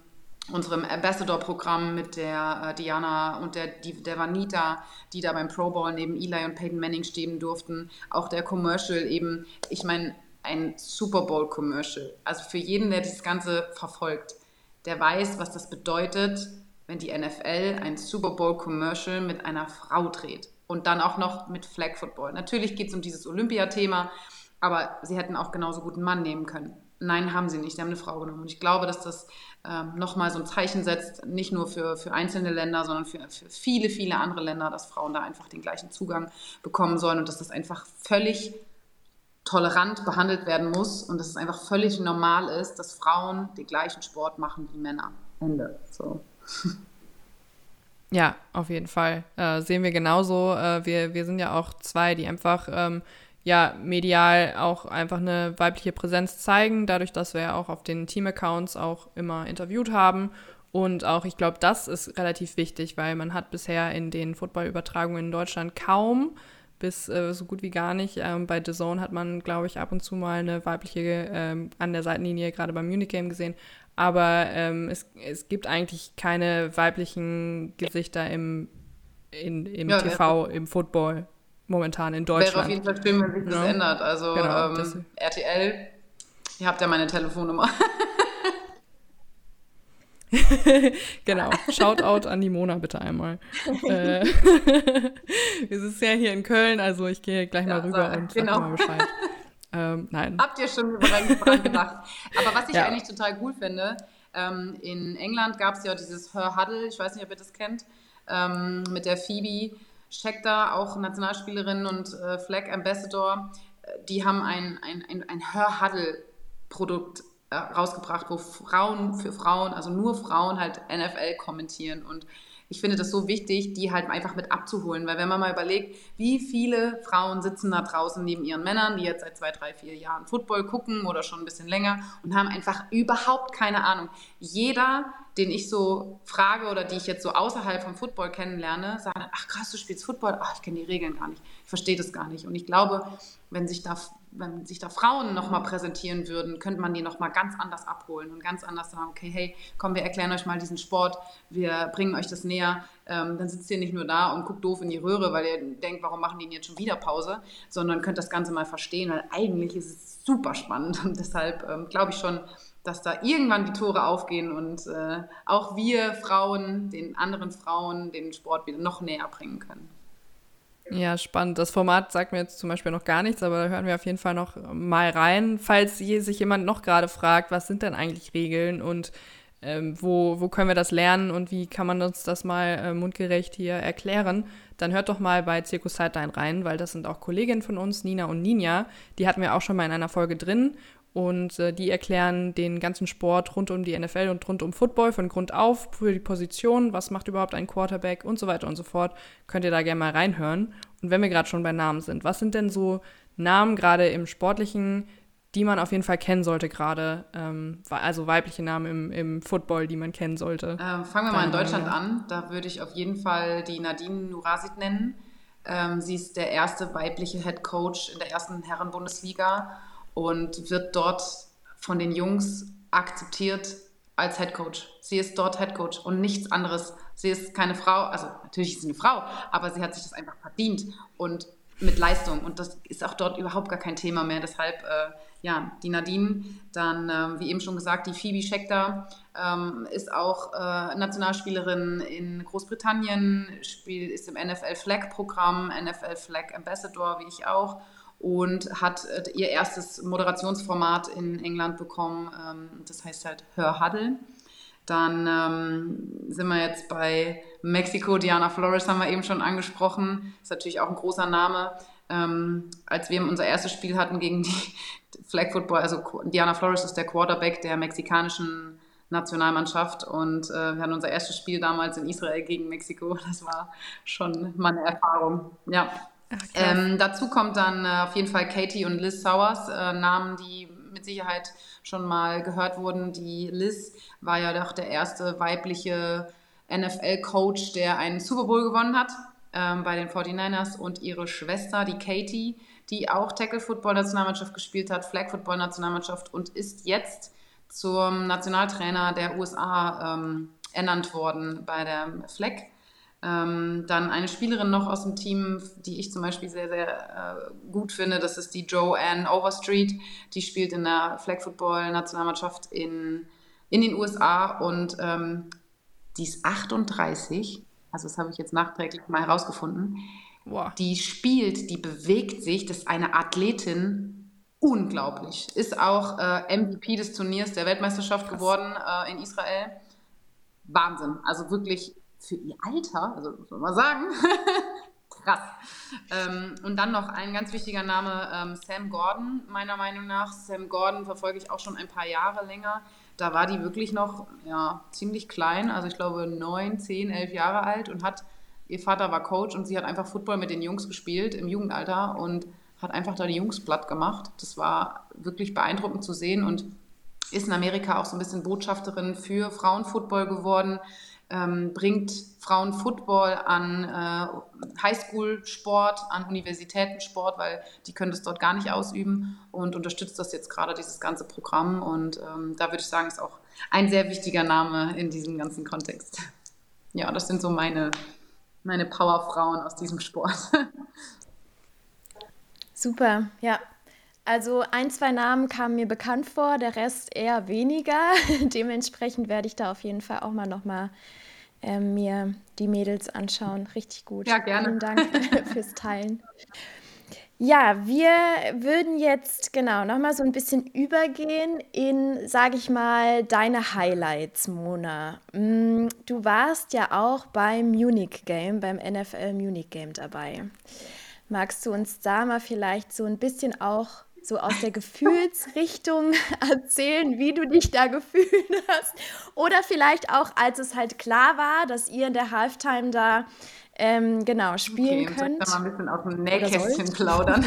unserem Ambassador-Programm mit der äh, Diana und der, die, der Vanita, die da beim Pro Bowl neben Eli und Peyton Manning stehen durften, auch der Commercial eben, ich meine, ein Super Bowl-Commercial. Also für jeden, der das Ganze verfolgt, der weiß, was das bedeutet, wenn die NFL ein Super Bowl-Commercial mit einer Frau dreht. Und dann auch noch mit Flag Football. Natürlich geht es um dieses Olympiathema, aber sie hätten auch genauso gut einen Mann nehmen können. Nein, haben sie nicht. Sie haben eine Frau genommen. Und ich glaube, dass das ähm, nochmal so ein Zeichen setzt, nicht nur für, für einzelne Länder, sondern für, für viele, viele andere Länder, dass Frauen da einfach den gleichen Zugang bekommen sollen und dass das einfach völlig tolerant behandelt werden muss und dass es einfach völlig normal ist, dass Frauen den gleichen Sport machen wie Männer. Ende. So. Ja, auf jeden Fall. Äh, sehen wir genauso. Äh, wir, wir sind ja auch zwei, die einfach ähm, ja, medial auch einfach eine weibliche Präsenz zeigen, dadurch, dass wir ja auch auf den Team-Accounts auch immer interviewt haben. Und auch, ich glaube, das ist relativ wichtig, weil man hat bisher in den Football-Übertragungen in Deutschland kaum bis äh, so gut wie gar nicht. Ähm, bei The Zone hat man, glaube ich, ab und zu mal eine weibliche ähm, an der Seitenlinie gerade beim Munich Game gesehen. Aber ähm, es, es gibt eigentlich keine weiblichen Gesichter im, in, im ja, TV, im Football momentan in Deutschland. Wäre auf jeden Fall schön, wenn sich das ja. ändert. Also genau, ähm, RTL, ihr habt ja meine Telefonnummer. genau. Shoutout an die Mona bitte einmal. äh, wir sind ja hier in Köln, also ich gehe gleich ja, mal rüber so, und genau. sag mal Bescheid. Ähm, nein. Habt ihr schon dran gedacht? Aber was ich ja. eigentlich total cool finde, ähm, in England gab es ja dieses Her Huddle, ich weiß nicht, ob ihr das kennt, ähm, mit der Phoebe Scheckter, auch Nationalspielerin und äh, Flag Ambassador. Die haben ein, ein, ein, ein Her Huddle Produkt äh, rausgebracht, wo Frauen für Frauen, also nur Frauen halt NFL kommentieren. Und ich finde das so wichtig, die halt einfach mit abzuholen, weil wenn man mal überlegt, wie viele Frauen sitzen da draußen neben ihren Männern, die jetzt seit zwei, drei, vier Jahren Football gucken oder schon ein bisschen länger und haben einfach überhaupt keine Ahnung. Jeder, den ich so frage oder die ich jetzt so außerhalb vom Football kennenlerne, sagen, ach krass, du spielst Football, ach, ich kenne die Regeln gar nicht, ich verstehe das gar nicht. Und ich glaube, wenn sich da wenn sich da Frauen nochmal präsentieren würden, könnte man die nochmal ganz anders abholen und ganz anders sagen, okay, hey, komm, wir erklären euch mal diesen Sport, wir bringen euch das näher. Ähm, dann sitzt ihr nicht nur da und guckt doof in die Röhre, weil ihr denkt, warum machen die denn jetzt schon wieder Pause, sondern könnt das Ganze mal verstehen, weil eigentlich ist es super spannend und deshalb ähm, glaube ich schon, dass da irgendwann die Tore aufgehen und äh, auch wir Frauen den anderen Frauen den Sport wieder noch näher bringen können. Ja, spannend. Das Format sagt mir jetzt zum Beispiel noch gar nichts, aber da hören wir auf jeden Fall noch mal rein. Falls sich jemand noch gerade fragt, was sind denn eigentlich Regeln und ähm, wo, wo können wir das lernen und wie kann man uns das mal äh, mundgerecht hier erklären, dann hört doch mal bei Zirkus Sideline rein, weil das sind auch Kolleginnen von uns, Nina und Ninja. Die hatten wir auch schon mal in einer Folge drin und äh, die erklären den ganzen Sport rund um die NFL und rund um Football von Grund auf für die Position, was macht überhaupt ein Quarterback und so weiter und so fort. Könnt ihr da gerne mal reinhören. Und wenn wir gerade schon bei Namen sind, was sind denn so Namen gerade im Sportlichen, die man auf jeden Fall kennen sollte gerade, ähm, also weibliche Namen im, im Football, die man kennen sollte? Ähm, fangen wir mal in Deutschland an. Da würde ich auf jeden Fall die Nadine Nurasid nennen. Ähm, sie ist der erste weibliche Head Coach in der ersten Herren-Bundesliga und wird dort von den Jungs akzeptiert als Head Coach. Sie ist dort Head Coach und nichts anderes. Sie ist keine Frau, also natürlich ist sie eine Frau, aber sie hat sich das einfach verdient und mit Leistung. Und das ist auch dort überhaupt gar kein Thema mehr. Deshalb, äh, ja, die Nadine, dann, äh, wie eben schon gesagt, die Phoebe Scheckter ähm, ist auch äh, Nationalspielerin in Großbritannien, spielt, ist im NFL Flag Programm, NFL Flag Ambassador, wie ich auch und hat äh, ihr erstes Moderationsformat in England bekommen. Ähm, das heißt halt Her Huddle. Dann ähm, sind wir jetzt bei Mexiko. Diana Flores haben wir eben schon angesprochen. Ist natürlich auch ein großer Name. Ähm, als wir unser erstes Spiel hatten gegen die Flag Football, also Diana Flores ist der Quarterback der mexikanischen Nationalmannschaft und äh, wir hatten unser erstes Spiel damals in Israel gegen Mexiko. Das war schon mal eine Erfahrung. Ja, ähm, dazu kommt dann äh, auf jeden Fall Katie und Liz Sowers, äh, Namen, die mit Sicherheit schon mal gehört wurden. Die Liz war ja doch der erste weibliche NFL-Coach, der einen Super Bowl gewonnen hat ähm, bei den 49ers und ihre Schwester, die Katie, die auch Tackle-Football-Nationalmannschaft gespielt hat, Flag-Football-Nationalmannschaft und ist jetzt zum Nationaltrainer der USA ähm, ernannt worden bei der Flag. Ähm, dann eine Spielerin noch aus dem Team, die ich zum Beispiel sehr, sehr äh, gut finde, das ist die Joanne Overstreet. Die spielt in der Flag Football Nationalmannschaft in, in den USA und ähm, die ist 38. Also, das habe ich jetzt nachträglich mal herausgefunden. Wow. Die spielt, die bewegt sich, das ist eine Athletin, unglaublich. Ist auch äh, MVP des Turniers der Weltmeisterschaft Krass. geworden äh, in Israel. Wahnsinn. Also wirklich für ihr Alter, also muss man mal sagen, krass. Ähm, und dann noch ein ganz wichtiger Name, ähm, Sam Gordon, meiner Meinung nach. Sam Gordon verfolge ich auch schon ein paar Jahre länger. Da war die wirklich noch ja, ziemlich klein, also ich glaube neun, zehn, elf Jahre alt und hat, ihr Vater war Coach und sie hat einfach Football mit den Jungs gespielt im Jugendalter und hat einfach da die Jungs platt gemacht. Das war wirklich beeindruckend zu sehen und ist in Amerika auch so ein bisschen Botschafterin für Frauenfootball geworden ähm, bringt Frauenfootball an äh, Highschool-Sport, an Universitätensport, weil die können das dort gar nicht ausüben und unterstützt das jetzt gerade, dieses ganze Programm. Und ähm, da würde ich sagen, ist auch ein sehr wichtiger Name in diesem ganzen Kontext. Ja, das sind so meine, meine Powerfrauen aus diesem Sport. Super, ja. Also ein, zwei Namen kamen mir bekannt vor, der Rest eher weniger. Dementsprechend werde ich da auf jeden Fall auch mal nochmal äh, mir die Mädels anschauen. Richtig gut. Ja, gerne. Vielen Dank fürs Teilen. Ja, wir würden jetzt genau nochmal so ein bisschen übergehen in, sage ich mal, deine Highlights, Mona. Mm, du warst ja auch beim Munich Game, beim NFL Munich Game dabei. Magst du uns da mal vielleicht so ein bisschen auch so aus der Gefühlsrichtung erzählen, wie du dich da gefühlt hast? Oder vielleicht auch, als es halt klar war, dass ihr in der Halftime da ähm, genau spielen okay, könnt. Soll ich da mal ein bisschen aus dem Nähkästchen plaudern?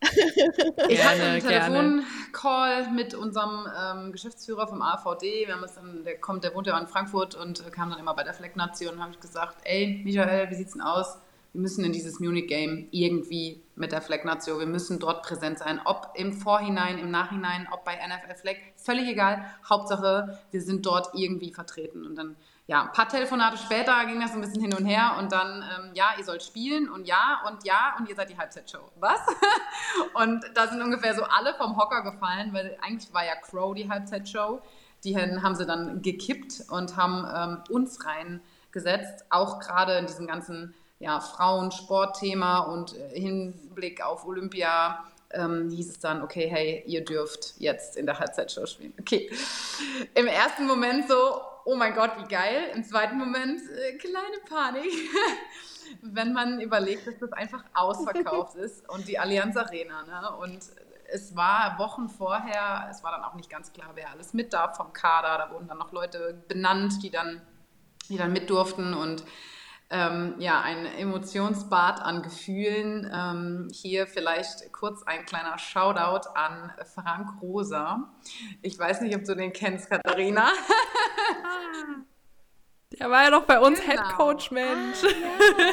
ich hatte einen Telefoncall mit unserem ähm, Geschäftsführer vom AVD. Wir haben es dann, der kommt, der wohnt ja in Frankfurt und äh, kam dann immer bei der Fleck Nation und habe ich gesagt, ey Michael, wie sieht's denn aus? Wir müssen in dieses Munich-Game irgendwie mit der Fleck-Nation, wir müssen dort präsent sein. Ob im Vorhinein, im Nachhinein, ob bei NFL Fleck, völlig egal. Hauptsache, wir sind dort irgendwie vertreten. Und dann, ja, ein paar Telefonate später ging das ein bisschen hin und her und dann, ähm, ja, ihr sollt spielen und ja und ja und ihr seid die Halbzeitshow. Was? und da sind ungefähr so alle vom Hocker gefallen, weil eigentlich war ja Crow die Halbzeitshow. Die haben sie dann gekippt und haben ähm, uns reingesetzt, auch gerade in diesem ganzen ja, Frauensportthema und äh, Hinblick auf Olympia ähm, hieß es dann, okay, hey, ihr dürft jetzt in der Halbzeitshow spielen. Okay. Im ersten Moment so, oh mein Gott, wie geil. Im zweiten Moment, äh, kleine Panik. Wenn man überlegt, dass das einfach ausverkauft ist und die Allianz Arena. Ne? Und es war Wochen vorher, es war dann auch nicht ganz klar, wer alles mit darf vom Kader. Da wurden dann noch Leute benannt, die dann, die dann mit durften. Und ähm, ja, ein Emotionsbad an Gefühlen. Ähm, hier vielleicht kurz ein kleiner Shoutout an Frank Rosa. Ich weiß nicht, ob du den kennst, Katharina. Der war ja doch bei uns genau. Headcoach, Mensch. Ah,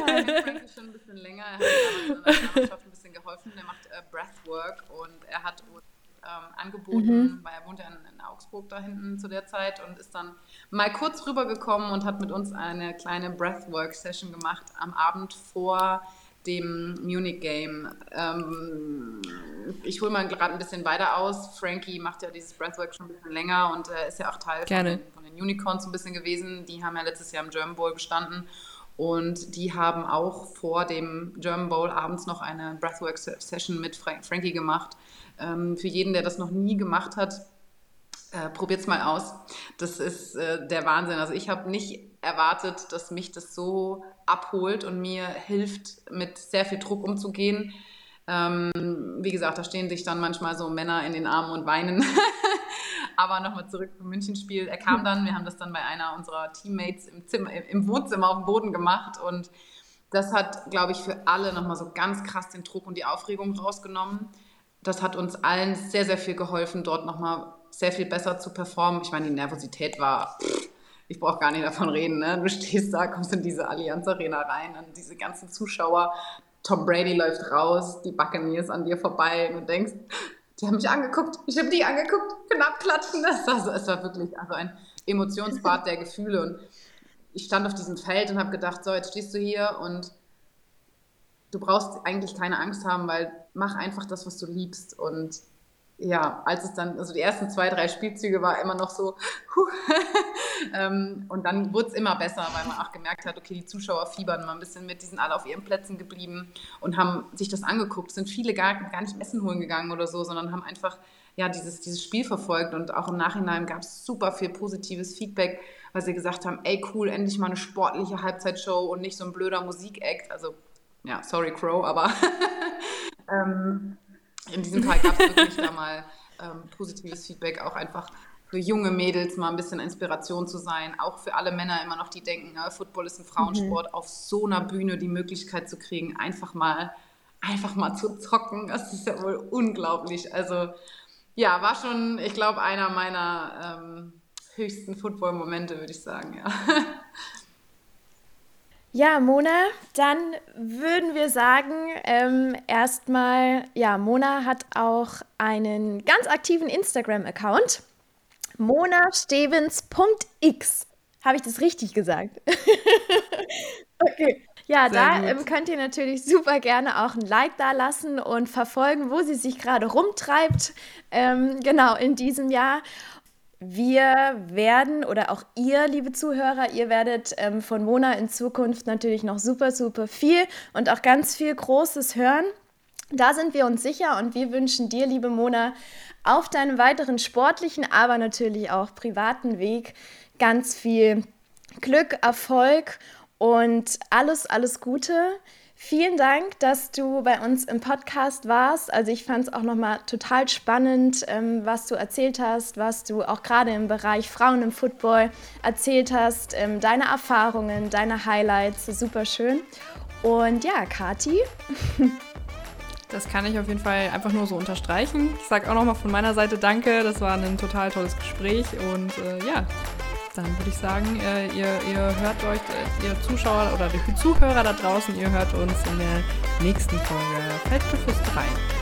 ja. Frank ist schon ein bisschen länger. Er hat uns ein bisschen geholfen. Der macht äh, Breathwork und er hat uns ähm, angeboten, mhm. weil er wohnt ja in, in, Augsburg da hinten zu der Zeit und ist dann mal kurz rübergekommen und hat mit uns eine kleine Breathwork-Session gemacht am Abend vor dem Munich Game. Ähm, ich hole mal gerade ein bisschen weiter aus. Frankie macht ja dieses Breathwork schon ein bisschen länger und äh, ist ja auch Teil von den, von den, Unicorns ein bisschen gewesen. Die haben ja letztes Jahr im German Bowl bestanden. Und die haben auch vor dem German Bowl abends noch eine Breathwork-Session mit Frank Frankie gemacht. Ähm, für jeden, der das noch nie gemacht hat, äh, Probiert es mal aus. Das ist äh, der Wahnsinn. Also ich habe nicht erwartet, dass mich das so abholt und mir hilft, mit sehr viel Druck umzugehen. Ähm, wie gesagt, da stehen sich dann manchmal so Männer in den Armen und weinen. Aber nochmal zurück zum Münchenspiel. Er kam dann, wir haben das dann bei einer unserer Teammates im, Zimmer, im Wohnzimmer auf dem Boden gemacht und das hat, glaube ich, für alle nochmal so ganz krass den Druck und die Aufregung rausgenommen. Das hat uns allen sehr, sehr viel geholfen, dort nochmal sehr viel besser zu performen. Ich meine, die Nervosität war, ich brauche gar nicht davon reden. Ne? Du stehst da, kommst in diese Allianz Arena rein und diese ganzen Zuschauer. Tom Brady läuft raus, die Buccaneers an dir vorbei und du denkst, die haben mich angeguckt, ich habe die angeguckt, knapp klatschen. Das war, so, es war wirklich also ein Emotionsbad der Gefühle und ich stand auf diesem Feld und habe gedacht, so, jetzt stehst du hier und du brauchst eigentlich keine Angst haben, weil mach einfach das, was du liebst und ja, als es dann, also die ersten zwei, drei Spielzüge war immer noch so, ähm, und dann wurde es immer besser, weil man auch gemerkt hat, okay, die Zuschauer fiebern mal ein bisschen mit, die sind alle auf ihren Plätzen geblieben und haben sich das angeguckt. Sind viele gar, gar nicht Essen holen gegangen oder so, sondern haben einfach ja, dieses, dieses Spiel verfolgt und auch im Nachhinein gab es super viel positives Feedback, weil sie gesagt haben, ey cool, endlich mal eine sportliche Halbzeitshow und nicht so ein blöder Musikakt. Also, ja, sorry Crow, aber ähm, in diesem Fall gab es wirklich da mal ähm, positives Feedback, auch einfach für junge Mädels mal ein bisschen Inspiration zu sein, auch für alle Männer immer noch, die denken, ja, Football ist ein Frauensport, mhm. auf so einer Bühne die Möglichkeit zu kriegen, einfach mal, einfach mal zu zocken, das ist ja wohl unglaublich. Also ja, war schon, ich glaube, einer meiner ähm, höchsten Football-Momente, würde ich sagen, ja. Ja, Mona, dann würden wir sagen, ähm, erstmal, ja, Mona hat auch einen ganz aktiven Instagram-Account. monastevens.x. Habe ich das richtig gesagt? okay. Ja, Sehr da ähm, könnt ihr natürlich super gerne auch ein Like da lassen und verfolgen, wo sie sich gerade rumtreibt. Ähm, genau, in diesem Jahr. Wir werden oder auch ihr, liebe Zuhörer, ihr werdet ähm, von Mona in Zukunft natürlich noch super, super viel und auch ganz viel Großes hören. Da sind wir uns sicher und wir wünschen dir, liebe Mona, auf deinem weiteren sportlichen, aber natürlich auch privaten Weg ganz viel Glück, Erfolg und alles, alles Gute. Vielen Dank, dass du bei uns im Podcast warst. Also ich fand es auch nochmal total spannend, ähm, was du erzählt hast, was du auch gerade im Bereich Frauen im Football erzählt hast, ähm, deine Erfahrungen, deine Highlights, super schön. Und ja, Kati. Das kann ich auf jeden Fall einfach nur so unterstreichen. Ich sage auch nochmal von meiner Seite Danke. Das war ein total tolles Gespräch und äh, ja, dann würde ich sagen, äh, ihr, ihr hört euch, äh, ihr Zuschauer oder die Zuhörer da draußen, ihr hört uns in der nächsten Folge Feldbeflüstereien.